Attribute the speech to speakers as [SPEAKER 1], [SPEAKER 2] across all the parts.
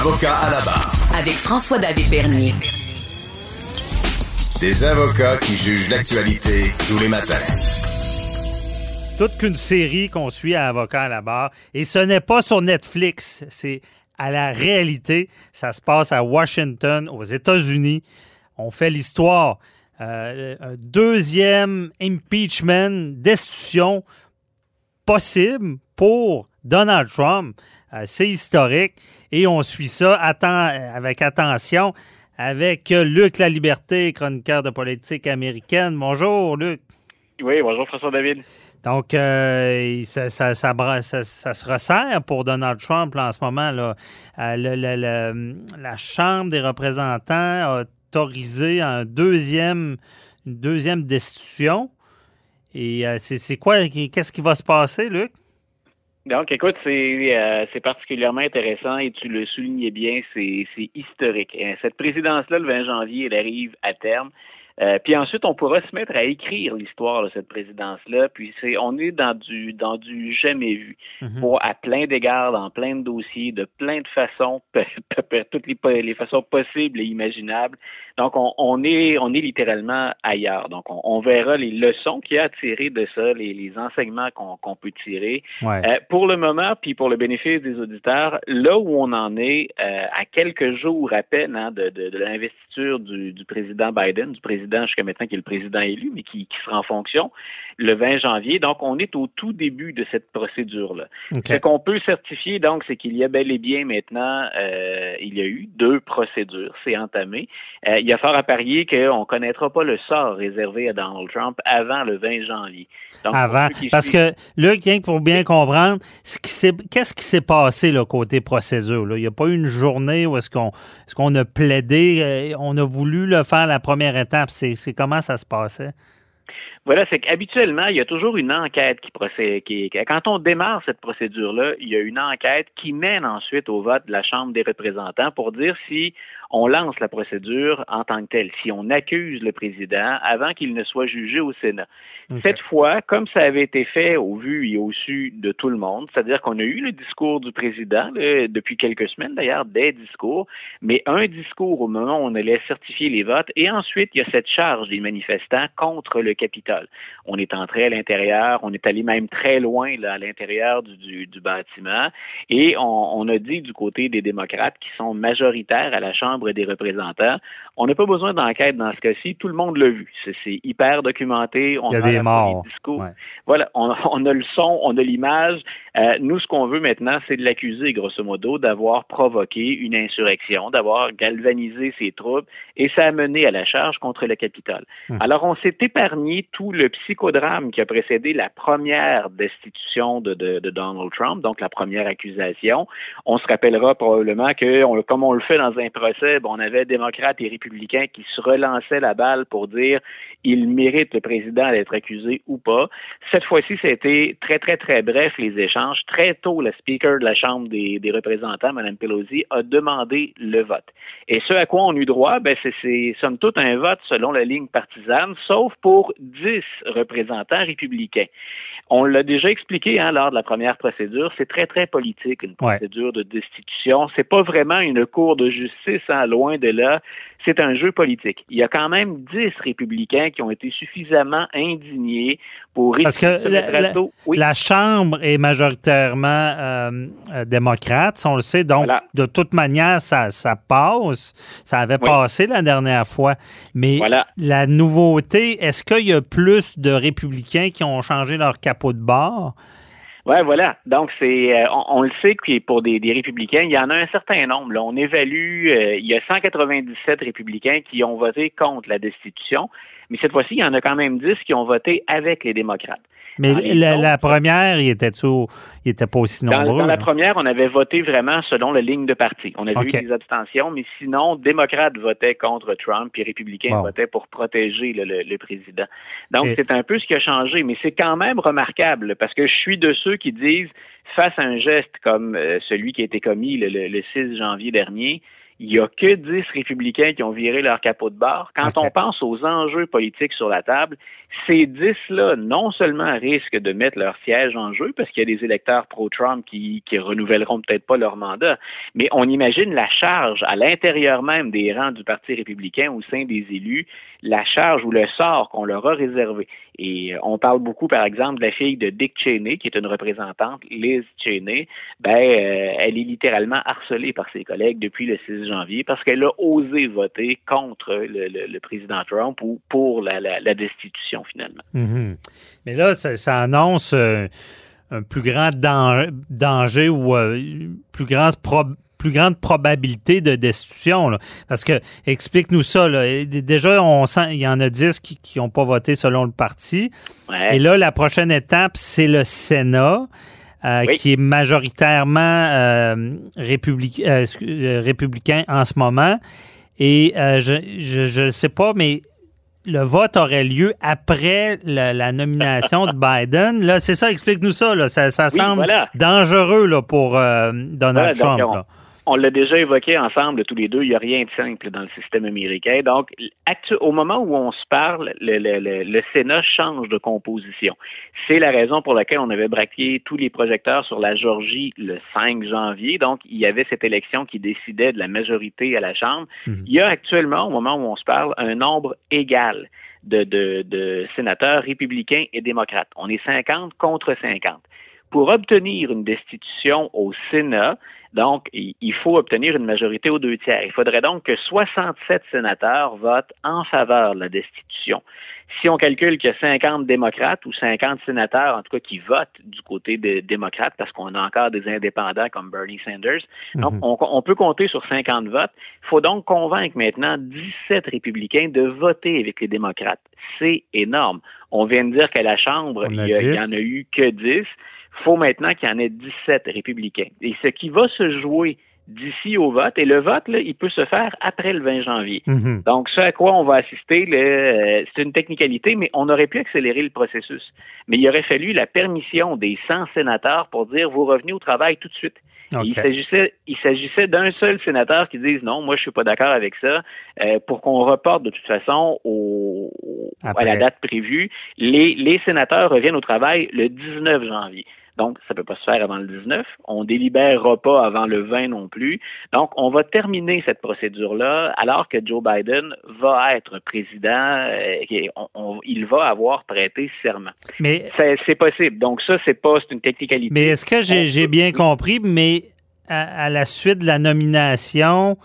[SPEAKER 1] Avocat à la barre.
[SPEAKER 2] Avec François-David Bernier.
[SPEAKER 1] Des avocats qui jugent l'actualité tous les matins.
[SPEAKER 3] Toute qu'une série qu'on suit à Avocat à la barre. Et ce n'est pas sur Netflix, c'est à la réalité. Ça se passe à Washington, aux États-Unis. On fait l'histoire. Euh, un deuxième impeachment, destitution possible pour Donald Trump. Euh, c'est historique et on suit ça avec attention avec Luc La Liberté, chroniqueur de politique américaine. Bonjour, Luc.
[SPEAKER 4] Oui, bonjour François David.
[SPEAKER 3] Donc, euh, ça, ça, se resserre pour Donald Trump en ce moment. Là. Euh, la Chambre des représentants a autorisé un deuxième, une deuxième destitution. Et c'est quoi, qu'est-ce qui va se passer, Luc?
[SPEAKER 4] Donc, écoute, euh, c'est particulièrement intéressant et tu le soulignais bien, c'est historique. Cette présidence-là, le 20 janvier, elle arrive à terme. Euh, puis ensuite, on pourra se mettre à écrire l'histoire de cette présidence-là. Puis c'est, on est dans du dans du jamais vu, mhm. pour à plein d'égards, dans plein de dossiers, de plein de façons, toutes les, les façons possibles et imaginables. Donc on, on est on est littéralement ailleurs. Donc on, on verra les leçons qu'il y a à tirer de ça, les, les enseignements qu'on, qu'on peut tirer. Euh, pour le moment, puis pour le bénéfice des auditeurs, là où on en est euh, à quelques jours à peine hein, de, de, de l'investiture du, du président Biden, du président jusqu'à maintenant qui est le président élu, mais qui, sera en fonction le 20 janvier. Donc, on est au tout début de cette procédure-là. Ce qu'on peut certifier, donc, c'est qu'il y a bel et bien maintenant, euh, il y a eu deux procédures. C'est entamé. Euh, il y a fort à parier qu'on ne connaîtra pas le sort réservé à Donald Trump avant le 20 janvier.
[SPEAKER 3] avant. Parce que, Luc, pour bien comprendre, qu'est-ce qui s'est passé, là, côté procédure? Là? Il n'y a pas eu une journée où est-ce qu'on est qu'on a plaidé, euh, on a voulu le faire la première étape c'est comment ça se passait?
[SPEAKER 4] Voilà, c'est qu'habituellement, il y a toujours une enquête qui procède. Quand on démarre cette procédure-là, il y a une enquête qui mène ensuite au vote de la Chambre des représentants pour dire si on lance la procédure en tant que telle, si on accuse le président avant qu'il ne soit jugé au Sénat. Cette fois, comme ça avait été fait au vu et au su de tout le monde, c'est-à-dire qu'on a eu le discours du président depuis quelques semaines d'ailleurs, des discours, mais un discours au moment où on allait certifier les votes, et ensuite il y a cette charge des manifestants contre le Capitole. On est entré à l'intérieur, on est allé même très loin là, à l'intérieur du, du, bâtiment, et on, on a dit du côté des démocrates qui sont majoritaires à la Chambre des représentants, on n'a pas besoin d'enquête dans ce cas-ci, tout le monde l'a vu. C'est hyper documenté.
[SPEAKER 3] On a des morts.
[SPEAKER 4] Voilà, on, a le son, on a l'image. Euh, nous, ce qu'on veut maintenant, c'est de l'accuser, grosso modo, d'avoir provoqué une insurrection, d'avoir galvanisé ses troupes, et ça a mené à la charge contre le Capitole. Hum. Alors, on s'est épargné tout le psychodrame qui a précédé la première destitution de, Donald Trump, donc la première accusation. On se rappellera probablement que, comme on le fait dans un procès, on avait démocrates et républicains qui se relançaient la balle pour dire il mérite le président d'être accusé ou pas. Cette fois-ci, c'était très, très, très bref les échanges. Très tôt, le speaker de la Chambre des, représentants, Mme Pelosi, a demandé le vote. Et ce à quoi on eut droit, ben, c'est somme toute un vote selon la ligne partisane, sauf pour dix représentants républicains. On l'a déjà expliqué hein, lors de la première procédure, c'est très, très politique, une procédure de destitution. C'est pas vraiment une cour de justice, hein, loin de là. C'est un jeu politique. Il y a quand même dix républicains qui ont été suffisamment indignés pour
[SPEAKER 3] Parce que la, Chambre est majoritairement euh, euh, démocrate, on le sait. Donc, de toute manière, ça, ça passe. Ça avait passé la dernière fois. Mais la nouveauté, est-ce qu'il y a plus de républicains qui ont changé leur capot de bord?
[SPEAKER 4] Oui, voilà. Donc, c'est, euh, on, le sait que pour des, républicains, il y en a un certain nombre. On évalue, il y a 197 républicains qui ont voté contre la destitution, Mais cette fois-ci, il y en a quand même 10 qui ont voté avec les démocrates.
[SPEAKER 3] Mais la, première, il était, il était pas aussi nombreux.
[SPEAKER 4] Dans, la première, on avait voté vraiment selon la ligne de parti. On avait eu des abstentions, mais sinon, démocrates votaient contre Trump, puis républicains votaient pour protéger le, président. Donc, c'est un peu ce qui a changé, mais c'est quand même remarquable, parce que je suis de ceux qui disent, face à un geste comme euh, celui qui a été commis le 6 janvier dernier, il n'y a que 10 républicains qui ont viré leur capot de bord. Quand on pense aux enjeux politiques sur la table, ces 10-là, non seulement risquent de mettre leur siège en jeu, parce qu'il y a des électeurs pro-Trump qui, qui renouvelleront peut-être pas leur mandat, mais on imagine la charge à l'intérieur même des rangs du Parti républicain au sein des élus, la charge ou le sort qu'on leur a réservé. Et euh, on parle beaucoup, par exemple, de la fille de Dick Cheney, qui est une représentante, Liz Cheney. Ben, euh, elle est littéralement harcelée par ses collègues depuis le 6 janvier parce qu'elle a osé voter contre le, président Trump ou pour la, destitution, finalement.
[SPEAKER 3] Mhm. Mais là, ça, annonce euh, un plus grand danger ou plus grand plus grande probabilité de destitution. Parce que, explique-nous ça. Déjà, on sent il y en a 10 qui n'ont pas voté selon le parti. Et là, la prochaine étape, c'est le Sénat. Euh, qui est majoritairement euh, euh, républicain en ce moment. Et je ne sais pas, mais le vote aurait lieu après la, nomination de Biden. Là, c'est ça, explique-nous ça. Là. Ça, semble dangereux là, pour Donald Trump
[SPEAKER 4] on l'a déjà évoqué ensemble tous les deux, il n'y a rien de simple dans le système américain. Donc, au moment où on se parle, le, Sénat change de composition. C'est la raison pour laquelle on avait braqué tous les projecteurs sur la Georgie le 5 janvier. Donc, il y avait cette élection qui décidait de la majorité à la Chambre. Mhm. Il y a actuellement, au moment où on se parle, un nombre égal de, de sénateurs républicains et démocrates. On est 50 contre 50. Pour obtenir une destitution au Sénat, donc, il faut obtenir une majorité aux deux tiers. Il faudrait donc que 67 sénateurs votent en faveur de la destitution. Si on calcule qu'il y a 50 démocrates ou 50 sénateurs, en tout cas, qui votent du côté des démocrates, parce qu'on a encore des indépendants comme Bernie Sanders, donc mhm. on, peut compter sur 50 votes. Il faut donc convaincre maintenant 17 républicains de voter avec les démocrates. C'est énorme. On vient de dire qu'à la Chambre, il n'y en a eu que 10 faut maintenant qu'il y en ait 17 républicains. Et ce qui va se jouer d'ici au vote, et le vote, là, il peut se faire après le 20 janvier. Mhm. Donc, ce à quoi on va assister, euh, c'est une technicalité, mais on aurait pu accélérer le processus. Mais il aurait fallu la permission des 100 sénateurs pour dire vous revenez au travail tout de suite. Il s'agissait, il s'agissait d'un seul sénateur qui dise non, moi je suis pas d'accord avec ça, euh, pour qu'on reporte de toute façon au, à la date prévue. Les, les sénateurs reviennent au travail le 19 janvier. Donc, ça ne peut pas se faire avant le 19. On délibérera pas avant le 20 non plus. Donc, on va terminer cette procédure-là alors que Joe Biden va être président. Euh, il va avoir prêté serment. Mais c'est possible. Donc, ça, c'est pas une technicalité.
[SPEAKER 3] Mais est-ce que j'ai bien compris, mais à, la suite de la nomination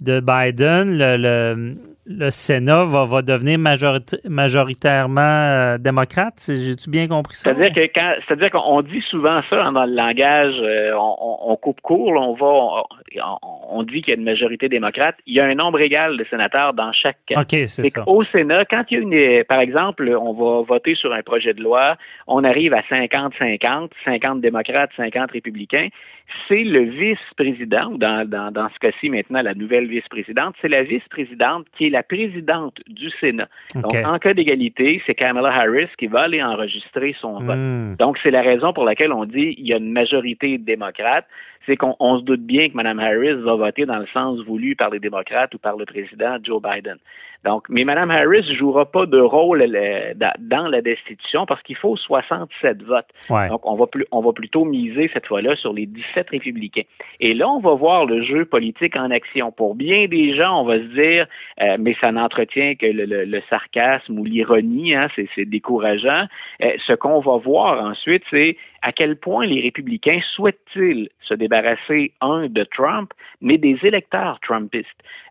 [SPEAKER 3] de Biden, le le Sénat va, va devenir majoritairement euh, démocrate. J'ai-tu bien compris ça?
[SPEAKER 4] C'est-à-dire que c'est-à-dire qu'on dit souvent ça dans le langage, euh, on, coupe court, on va, on, dit qu'il y a une majorité démocrate. Il y a un nombre égal de sénateurs dans chaque
[SPEAKER 3] cas. OK, c'est ça.
[SPEAKER 4] Au Sénat, quand il y a une, par exemple, on va voter sur un projet de loi, on arrive à 50-50, 50 démocrates, 50 républicains. C'est le vice-président, dans, dans, dans ce cas-ci maintenant, la nouvelle vice-présidente, c'est la vice-présidente qui est la présidente du Sénat. Donc, en cas d'égalité, c'est Kamala Harris qui va aller enregistrer son vote. Hmm. Donc, c'est la raison pour laquelle on dit qu'il y a une majorité démocrate c'est qu'on se doute bien que Mme Harris va voter dans le sens voulu par les démocrates ou par le président Joe Biden. Donc, mais Mme Harris ne jouera pas de rôle dans la destitution parce qu'il faut 67 votes. Donc, on va, plus, on va plutôt miser cette fois-là sur les 17 républicains. Et là, on va voir le jeu politique en action. Pour bien des gens, on va se dire, euh, mais ça n'entretient que le, sarcasme ou l'ironie, hein, c'est décourageant. Euh, ce qu'on va voir ensuite, c'est à quel point les républicains souhaitent-ils se débarrasser, un, de Trump, mais des électeurs trumpistes.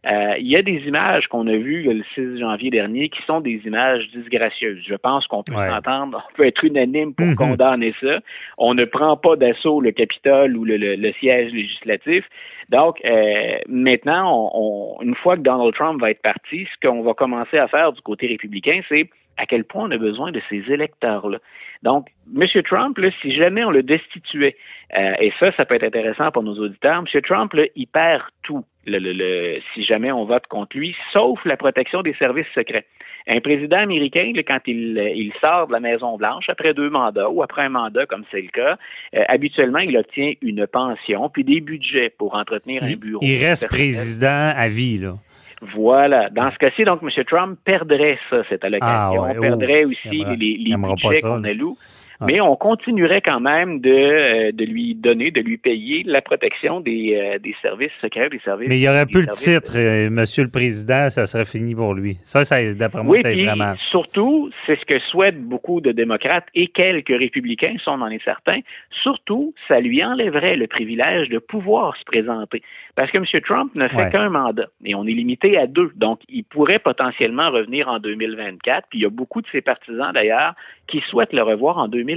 [SPEAKER 4] Euh, il y a des images qu'on a vues le 6 janvier dernier, qui sont des images disgracieuses. Je pense qu'on peut
[SPEAKER 3] Ouais.
[SPEAKER 4] s'entendre, on peut être unanime pour
[SPEAKER 3] Mhm.
[SPEAKER 4] condamner ça. On ne prend pas d'assaut le Capitole ou le, le- le siège législatif. Donc, euh, maintenant, on, on- une fois que Donald Trump va être parti, ce qu'on va commencer à faire du côté républicain, c'est à quel point on a besoin de ces électeurs-là. Donc, M. Trump, là, si jamais on le destituait, euh, et ça, ça peut être intéressant pour nos auditeurs, M. Trump, là, il perd tout le, le- le- si jamais on vote contre lui, sauf la protection des services secrets. Un président américain, quand il, il sort de la Maison-Blanche après deux mandats ou après un mandat, comme c'est le cas, euh, habituellement, il obtient une pension puis des budgets pour entretenir un bureau.
[SPEAKER 3] il reste président à vie, là.
[SPEAKER 4] Voilà. Dans ce cas-ci, donc, M. Trump perdrait ça, cette allocation.
[SPEAKER 3] Ah ouais,
[SPEAKER 4] On perdrait
[SPEAKER 3] oh,
[SPEAKER 4] aussi les, les budgets qu'on alloue. Mais on continuerait quand même de, euh, de lui donner, de lui payer la protection des, euh, des services secrets, des services.
[SPEAKER 3] Mais il y aurait plus le titre, euh, Monsieur le Président, ça serait fini pour lui. Ça, ça d'après moi,
[SPEAKER 4] Oui,
[SPEAKER 3] ça est
[SPEAKER 4] puis
[SPEAKER 3] vraiment.
[SPEAKER 4] surtout, c'est ce que souhaitent beaucoup de démocrates et quelques républicains, ça on en est certain. Surtout, ça lui enlèverait le privilège de pouvoir se présenter. Parce que M. Trump ne fait
[SPEAKER 3] Ouais.
[SPEAKER 4] qu'un mandat et on est limité à deux. Donc, il pourrait potentiellement revenir en 2024. Puis il y a beaucoup de ses partisans d'ailleurs qui souhaitent le revoir en 2024.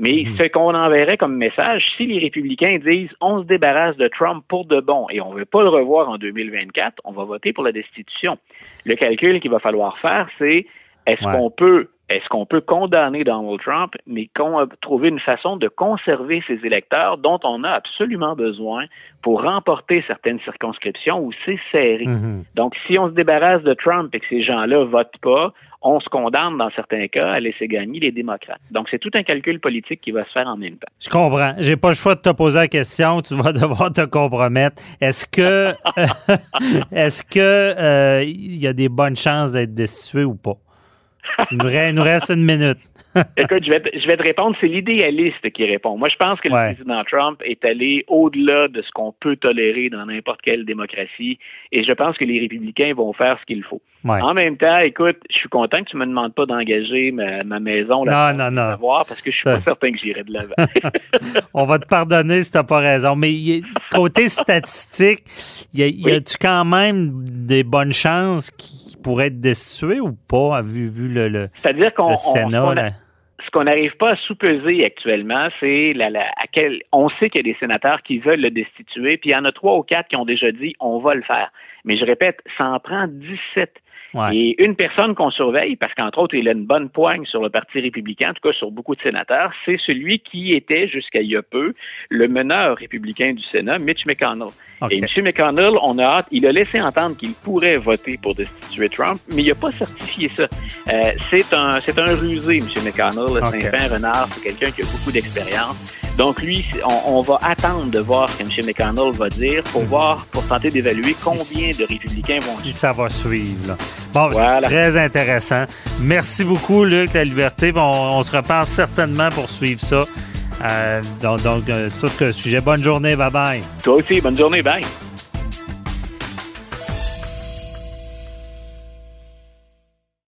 [SPEAKER 4] Mais
[SPEAKER 3] Mhm.
[SPEAKER 4] ce qu'on enverrait comme message, si les républicains disent on se débarrasse de Trump pour de bon et on ne veut pas le revoir en 2024, on va voter pour la destitution. Le calcul qu'il va falloir faire, c'est est-ce
[SPEAKER 3] Ouais.
[SPEAKER 4] qu'on peut est-ce qu'on peut condamner Donald Trump, mais qu'on trouver une façon de conserver ses électeurs dont on a absolument besoin pour remporter certaines circonscriptions où c'est serré.
[SPEAKER 3] Mhm.
[SPEAKER 4] Donc, si on se débarrasse de Trump et que ces gens-là votent pas, on se condamne dans certains cas à laisser gagner les démocrates. Donc, c'est tout un calcul politique qui va se faire en même temps.
[SPEAKER 3] Je comprends. J'ai pas le choix de te poser la question. Tu vas devoir te compromettre. Est-ce que, est-ce que euh, il y a des bonnes chances d'être destitué ou pas? Il nous reste, une minute.
[SPEAKER 4] Écoute, je vais, te, je vais te répondre, c'est l'idéaliste qui répond. Moi, je pense que
[SPEAKER 3] Ouais.
[SPEAKER 4] le président Trump est allé au-delà de ce qu'on peut tolérer dans n'importe quelle démocratie et je pense que les républicains vont faire ce qu'il faut.
[SPEAKER 3] Ouais.
[SPEAKER 4] En même temps, écoute, je suis content que tu me demandes pas d'engager ma, ma maison là,
[SPEAKER 3] Non, non, non.
[SPEAKER 4] savoir parce que je suis pas certain que j'irai de l'avant.
[SPEAKER 3] On va te pardonner si t'as pas raison. Mais y a- côté statistique, y a- y a-tu quand même des bonnes chances qu'il pourrait être destitué ou pas, vu, vu le, le,
[SPEAKER 4] qu'on
[SPEAKER 3] le Sénat?
[SPEAKER 4] a- ce qu'on n'arrive pas à sous-peser actuellement, c'est la, la- à quel, on sait qu'il y a des sénateurs qui veulent le destituer, puis il y en a trois ou quatre qui ont déjà dit on va le faire. Mais je répète, ça en prend 17.
[SPEAKER 3] Ouais.
[SPEAKER 4] Et une personne qu'on surveille, parce qu'entre autres, il a une bonne poigne sur le Parti républicain, en tout cas sur beaucoup de sénateurs, c'est celui qui était, jusqu'à il y a peu, le meneur républicain du Sénat, Mitch McConnell. Et M. McConnell, on a hâte, il a laissé entendre qu'il pourrait voter pour destituer Trump, mais il n'a pas certifié ça. Euh, c'est un, c'est un rusé, M. McConnell. C'est un fin renard, c'est quelqu'un qui a beaucoup d'expérience. Donc lui, on, on va attendre de voir ce que M. McConnell va dire pour voir, pour tenter d'évaluer combien de républicains vont
[SPEAKER 3] si ça va suivre. Là. Bon,
[SPEAKER 4] Voilà.
[SPEAKER 3] très intéressant. Merci beaucoup, Luc, La Liberté. Bon, on, on se reparle certainement pour suivre ça. Euh, donc, donc euh, tout le sujet. Bonne journée. Bye-bye.
[SPEAKER 4] Toi aussi, bonne journée, bye.